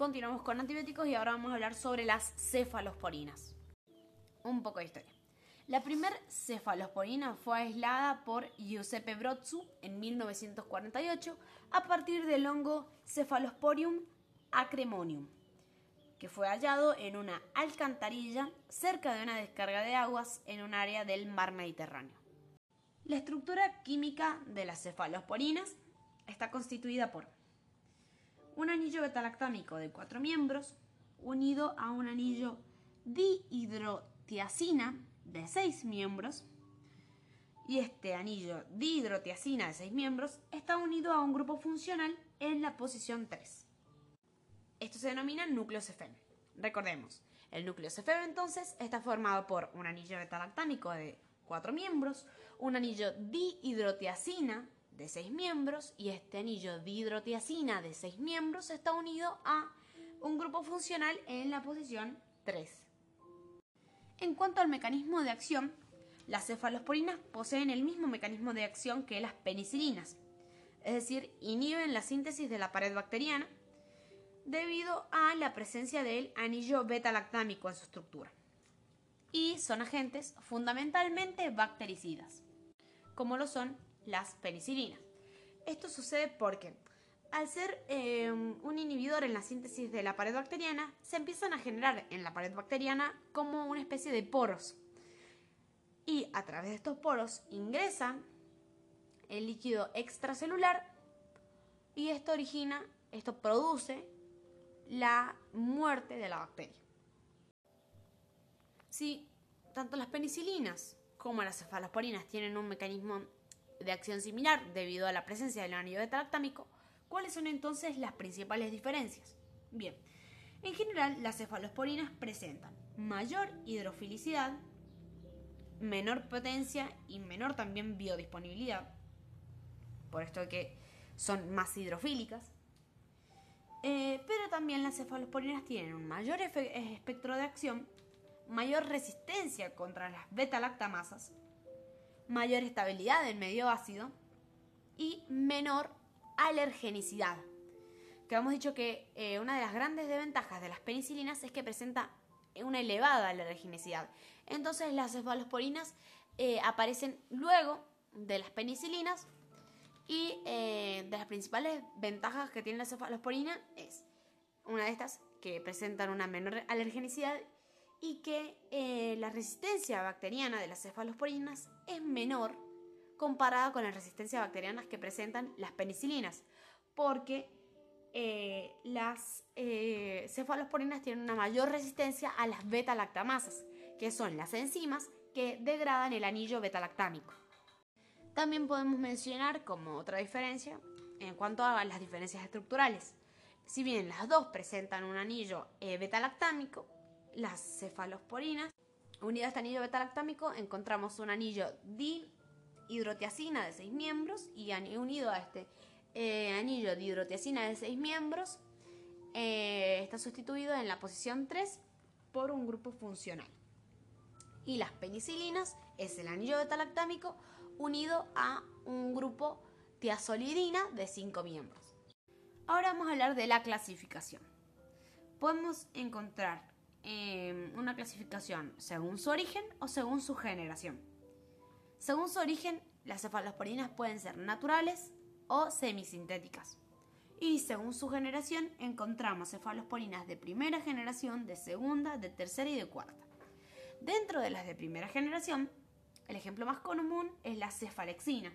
continuamos con antibióticos y ahora vamos a hablar sobre las cefalosporinas. Un poco de historia. La primera cefalosporina fue aislada por Giuseppe Brozzu en 1948 a partir del hongo Cephalosporium acremonium, que fue hallado en una alcantarilla cerca de una descarga de aguas en un área del mar Mediterráneo. La estructura química de las cefalosporinas está constituida por un anillo betalactámico de cuatro miembros unido a un anillo dihidrotiazina de 6 miembros y este anillo dihidrotiazina de 6 miembros está unido a un grupo funcional en la posición 3. Esto se denomina núcleo CFM. Recordemos, el núcleo CFM entonces está formado por un anillo betalactámico de 4 miembros, un anillo dihidrotiazina de 6 miembros y este anillo dihidrotiazina de 6 miembros está unido a un grupo funcional en la posición 3. En cuanto al mecanismo de acción, las cefalosporinas poseen el mismo mecanismo de acción que las penicilinas, es decir, inhiben la síntesis de la pared bacteriana debido a la presencia del anillo beta-lactámico en su estructura. Y son agentes fundamentalmente bactericidas, como lo son las penicilinas. Esto sucede porque al ser eh, un inhibidor en la síntesis de la pared bacteriana, se empiezan a generar en la pared bacteriana como una especie de poros. Y a través de estos poros ingresan el líquido extracelular y esto origina, esto produce la muerte de la bacteria. Si tanto las penicilinas como las cefalosporinas tienen un mecanismo de acción similar debido a la presencia del anillo beta-lactámico, ¿Cuáles son entonces las principales diferencias? Bien, en general las cefalosporinas presentan mayor hidrofilicidad, menor potencia y menor también biodisponibilidad, por esto que son más hidrofílicas, eh, pero también las cefalosporinas tienen un mayor espectro de acción, mayor resistencia contra las beta-lactamasas, mayor estabilidad en medio ácido y menor alergenicidad. Que hemos dicho que eh, una de las grandes desventajas de las penicilinas es que presenta una elevada alergenicidad. Entonces las cefalosporinas eh, aparecen luego de las penicilinas y eh, de las principales ventajas que tiene la cefalosporina es una de estas que presentan una menor alergenicidad y que la resistencia bacteriana de las cefalosporinas es menor comparada con las resistencias bacterianas que presentan las penicilinas, porque eh, las eh, cefalosporinas tienen una mayor resistencia a las beta-lactamasas, que son las enzimas que degradan el anillo beta-lactámico. También podemos mencionar como otra diferencia en cuanto a las diferencias estructurales. Si bien las dos presentan un anillo eh, beta-lactámico, las cefalosporinas, unidas a este anillo beta-lactámico, encontramos un anillo di hidrotiazina de 6 miembros y unido a este eh, anillo de hidrotiazina de 6 miembros eh, está sustituido en la posición 3 por un grupo funcional. Y las penicilinas es el anillo beta-lactámico unido a un grupo tiazolidina de 5 miembros. Ahora vamos a hablar de la clasificación. Podemos encontrar eh, una clasificación según su origen o según su generación. Según su origen, las cefalosporinas pueden ser naturales o semisintéticas. Y según su generación, encontramos cefalosporinas de primera generación, de segunda, de tercera y de cuarta. Dentro de las de primera generación, el ejemplo más común es la cefalexina,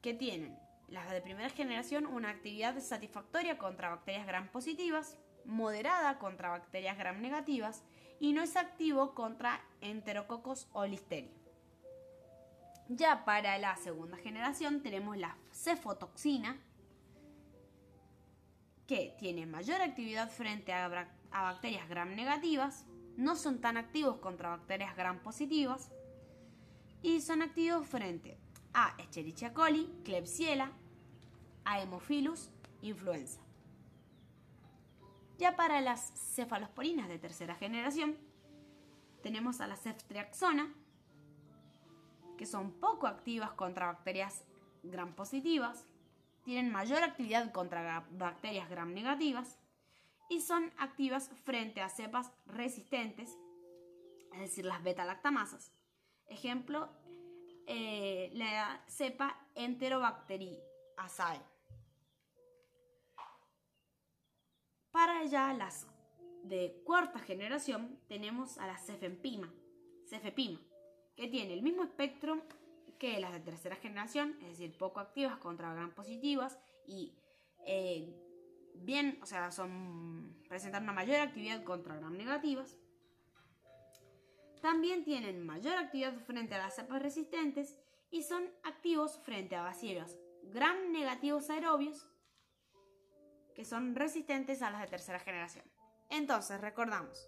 que tienen las de primera generación una actividad satisfactoria contra bacterias gram positivas, moderada contra bacterias gram negativas y no es activo contra enterococos o listeria. Ya para la segunda generación tenemos la cefotoxina, que tiene mayor actividad frente a, bacterias gram negativas, no son tan activos contra bacterias gram positivas y son activos frente a Escherichia coli, Klebsiella, a Hemophilus, influenza. Ya para las cefalosporinas de tercera generación, tenemos a la ceftriaxona, que son poco activas contra bacterias gram positivas, tienen mayor actividad contra bacterias gram negativas y son activas frente a cepas resistentes, es decir, las beta-lactamasas. Ejemplo, eh, la cepa Enterobacteriaceae. Para ya las de cuarta generación tenemos a la cefepima, que tiene el mismo espectro que las de tercera generación, es decir, poco activas contra gran positivas y eh, bien, o sea, son presentan una mayor actividad contra gram negativas. También tienen mayor actividad frente a las cepas resistentes y son activos frente a bacilos gram negativos aerobios que son resistentes a las de tercera generación. Entonces, recordamos,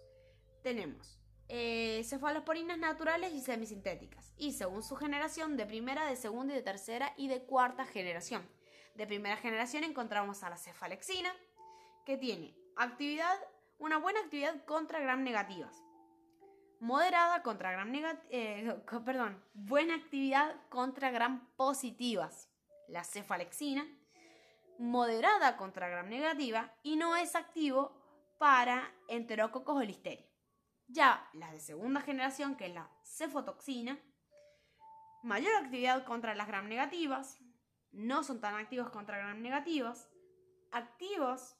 tenemos eh, cefalosporinas naturales y semisintéticas, y según su generación, de primera, de segunda y de tercera y de cuarta generación. De primera generación encontramos a la cefalexina, que tiene actividad, una buena actividad contra gram negativas, moderada contra gram negativas, eh, perdón, buena actividad contra gram positivas, la cefalexina, moderada contra gram negativa y no es activo para enterococos o listeria. Ya las de segunda generación, que es la cefotoxina, mayor actividad contra las gram negativas, no son tan activos contra gram negativas, activos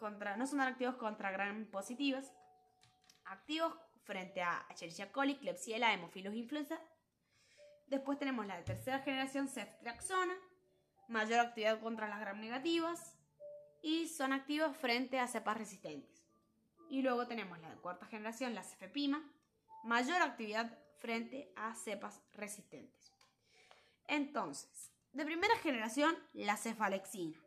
contra, no son tan activos contra gram positivas, activos frente a Escherichia coli, Klebsiella, Hemophilus influenza. Después tenemos la de tercera generación, ceftriaxona, mayor actividad contra las gram negativas, y son activos frente a cepas resistentes. Y luego tenemos la de cuarta generación, la cefepima, mayor actividad frente a cepas resistentes. Entonces, de primera generación, la cefalexina,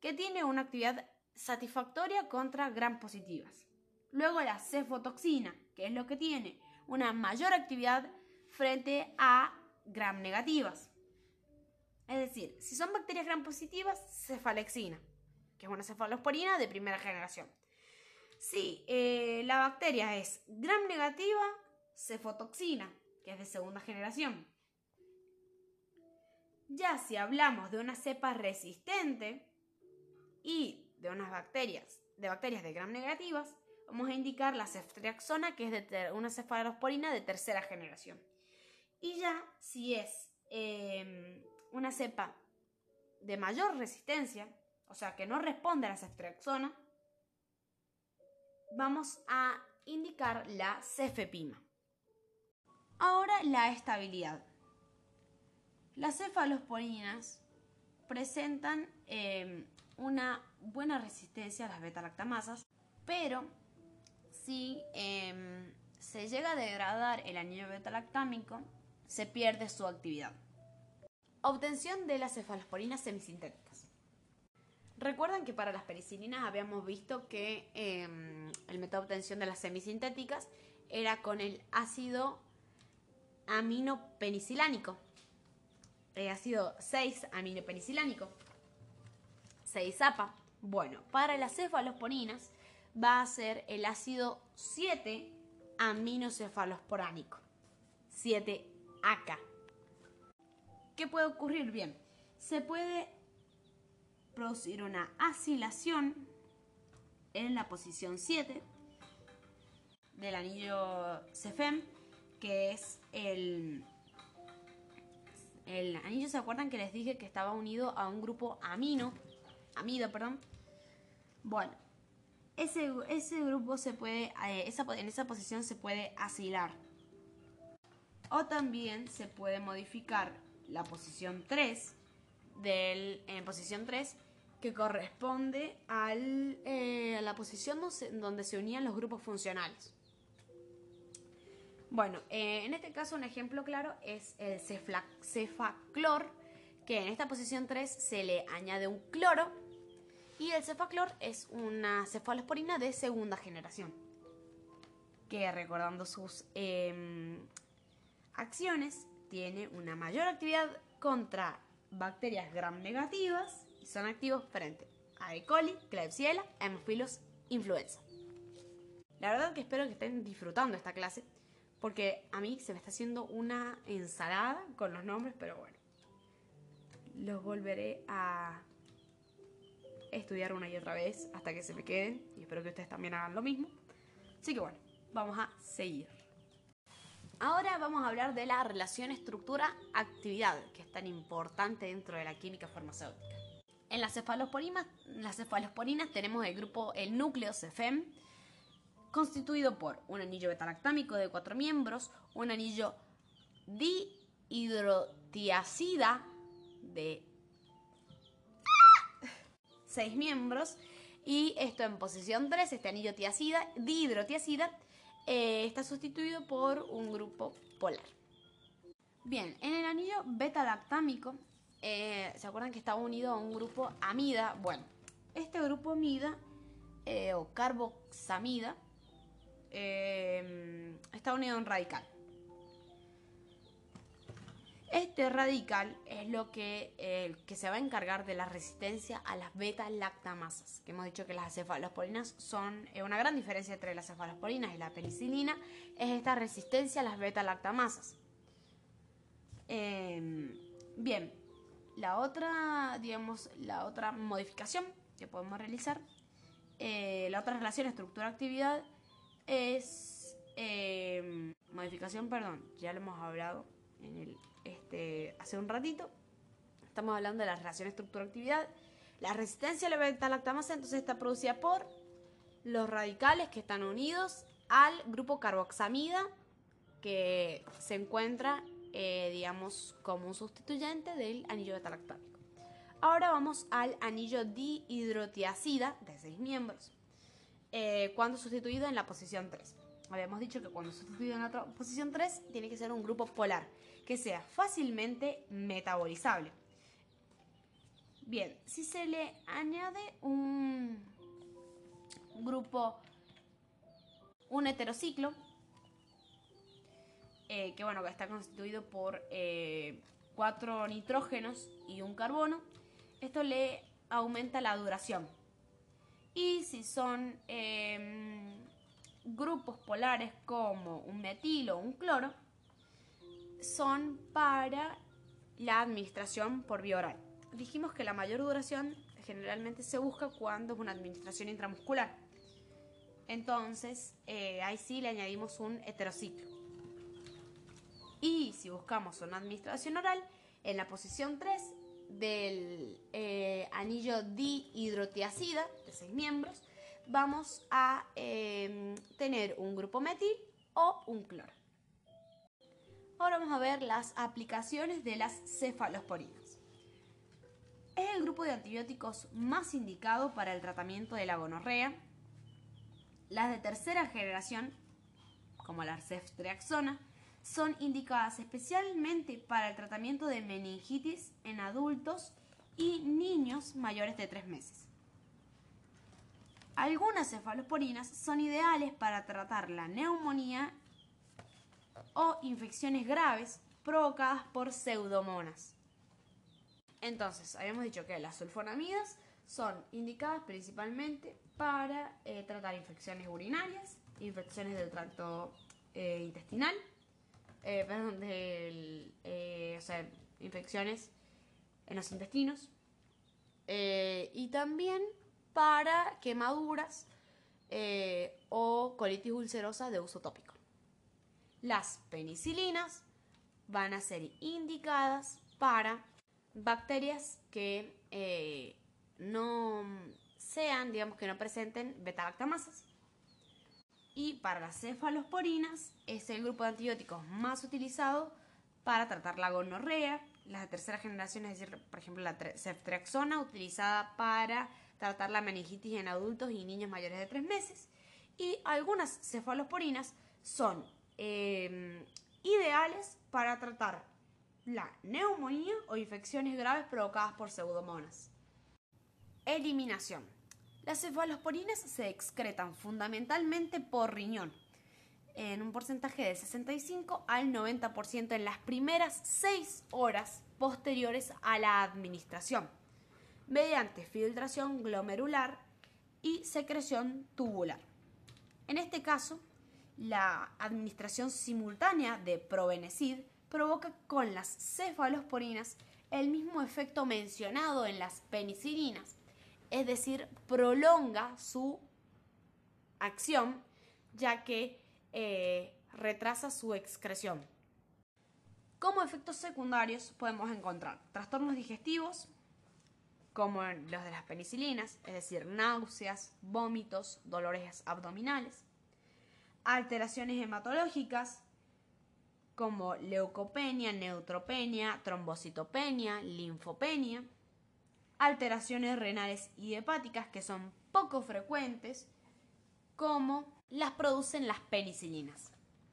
que tiene una actividad satisfactoria contra gram positivas. Luego la cefotoxina, que es lo que tiene una mayor actividad frente a gram negativas. Es decir, si son bacterias gram positivas, cefalexina que es una cefalosporina de primera generación. Si eh, la bacteria es gram negativa, cefotoxina, que es de segunda generación. Ya si hablamos de una cepa resistente y de unas bacterias, de bacterias de gram negativas, vamos a indicar la ceftriaxona, que es de una cefalosporina de tercera generación. Y ya si es em, una cepa de mayor resistencia, o sea que no responde a la ceftriaxona, vamos a indicar la cefepima. Ahora la estabilidad. Las cefalosporinas presentan em, una buena resistencia a las beta-lactamasas, pero si em, se llega a degradar el anillo beta-lactámico, se pierde su actividad. Obtención de las cefalosporinas semisintéticas. Recuerdan que para las penicilinas habíamos visto que em, el método de obtención de las semisintéticas era con el ácido aminopenicilánico. El ácido 6 aminopenicilánico. 6-APA. Bueno, para las cefalosporinas va a ser el ácido 7 aminocefalosporánico. 7-ACA. ¿Qué puede ocurrir? Bien, se puede producir una asilación en la posición 7 del anillo CFEM, que es el, el anillo, ¿se acuerdan que les dije que estaba unido a un grupo amino? Amido, perdón. Bueno, ese, ese grupo se puede, eh, en esa posición se puede asilar. O también se puede modificar la posición 3 del, en posición 3 que corresponde eh, a la posición donde se unían los grupos funcionales. Bueno, eh, en este caso un ejemplo claro es el cefaclor, que en esta posición 3 se le añade un cloro y el cefaclor es una cefalosporina de segunda generación, que recordando sus em, acciones tiene una mayor actividad contra bacterias gram negativas son activos frente a E. coli, Klebsiella, Hemophilus influenza. La verdad que espero que estén disfrutando esta clase, porque a mí se me está haciendo una ensalada con los nombres, pero bueno, los volveré a, estudiar una y otra vez hasta que se me queden y espero que ustedes también hagan lo mismo. Así que bueno, vamos a seguir. Ahora vamos a hablar de la relación estructura-actividad, que es tan importante dentro de la química farmacéutica. En las cefalosporinas, tenemos el grupo, el núcleo CEFEM, constituido por un anillo betalactámico de cuatro miembros, un anillo dihidrotiacida de seis miembros y esto en posición 3, este anillo tiacida, dihidrotiacida, eh, está sustituido por un grupo polar. Bien, en el anillo beta-lactámico, eh, ¿se acuerdan que estaba unido a un grupo amida? Bueno, este grupo amida eh, o carboxamida está unido a un radical. Este radical es lo que, que se va a encargar de la resistencia a las beta-lactamasas, que hemos dicho que las cefalosporinas son eh, una gran diferencia entre las cefalosporinas y la penicilina, es esta resistencia a las beta-lactamasas. Em, bien, la otra, digamos, la otra modificación que podemos realizar, eh, la otra relación estructura-actividad es em, modificación, perdón, ya lo hemos hablado este, hace un ratito. Estamos hablando de la relación estructura-actividad. La resistencia a la beta-lactamasa entonces está producida por los radicales que están unidos al grupo carboxamida que se encuentra, eh, digamos, como un sustituyente del anillo beta-lactámico. Ahora vamos al anillo dihidrotiacida de 6 miembros, eh, cuando sustituido en la posición 3. Habíamos dicho que cuando sustituido en la posición 3 tiene que ser un grupo polar que sea fácilmente metabolizable. Bien, si se le añade un grupo, un heterociclo, eh, que bueno, que está constituido por eh, cuatro nitrógenos y un carbono, esto le aumenta la duración. Y si son em, grupos polares como un metilo o un cloro, son para la administración por vía oral. Dijimos que la mayor duración generalmente se busca cuando es una administración intramuscular. Entonces, eh, ahí sí le añadimos un heterociclo. Y si buscamos una administración oral, en la posición 3 del eh, anillo dihidrotiacida de 6 miembros, vamos a eh, tener un grupo metil o un cloro. Ahora vamos a ver las aplicaciones de las cefalosporinas. Es el grupo de antibióticos más indicado para el tratamiento de la gonorrea. Las de tercera generación, como la ceftriaxona, son indicadas especialmente para el tratamiento de meningitis en adultos y niños mayores de 3 meses. Algunas cefalosporinas son ideales para tratar la neumonía o infecciones graves provocadas por pseudomonas. Entonces, habíamos dicho que las sulfonamidas son indicadas principalmente para eh, tratar infecciones urinarias, infecciones del tracto eh, intestinal, eh, perdón, o sea, infecciones en los intestinos y también para quemaduras o colitis ulcerosa de uso tópico. Las penicilinas van a ser indicadas para bacterias que eh, no sean, digamos que no presenten beta-lactamasas. Y para las cefalosporinas es el grupo de antibióticos más utilizado para tratar la gonorrea, la de tercera generación, es decir, por ejemplo, la ceftriaxona, utilizada para tratar la meningitis en adultos y niños mayores de 3 meses. Y algunas cefalosporinas son Em, ideales para tratar la neumonía o infecciones graves provocadas por pseudomonas. Eliminación. Las cefalosporinas se excretan fundamentalmente por riñón, en un porcentaje de 65 al 90% en las primeras 6 horas posteriores a la administración, mediante filtración glomerular y secreción tubular. En este caso, la administración simultánea de probenecid provoca con las cefalosporinas el mismo efecto mencionado en las penicilinas es decir, prolonga su acción, ya que eh, retrasa su excreción. Como efectos secundarios podemos encontrar trastornos digestivos, como los de las penicilinas, es decir, náuseas, vómitos, dolores abdominales, alteraciones hematológicas, como leucopenia, neutropenia, trombocitopenia, linfopenia, alteraciones renales y hepáticas que son poco frecuentes, como las producen las penicilinas.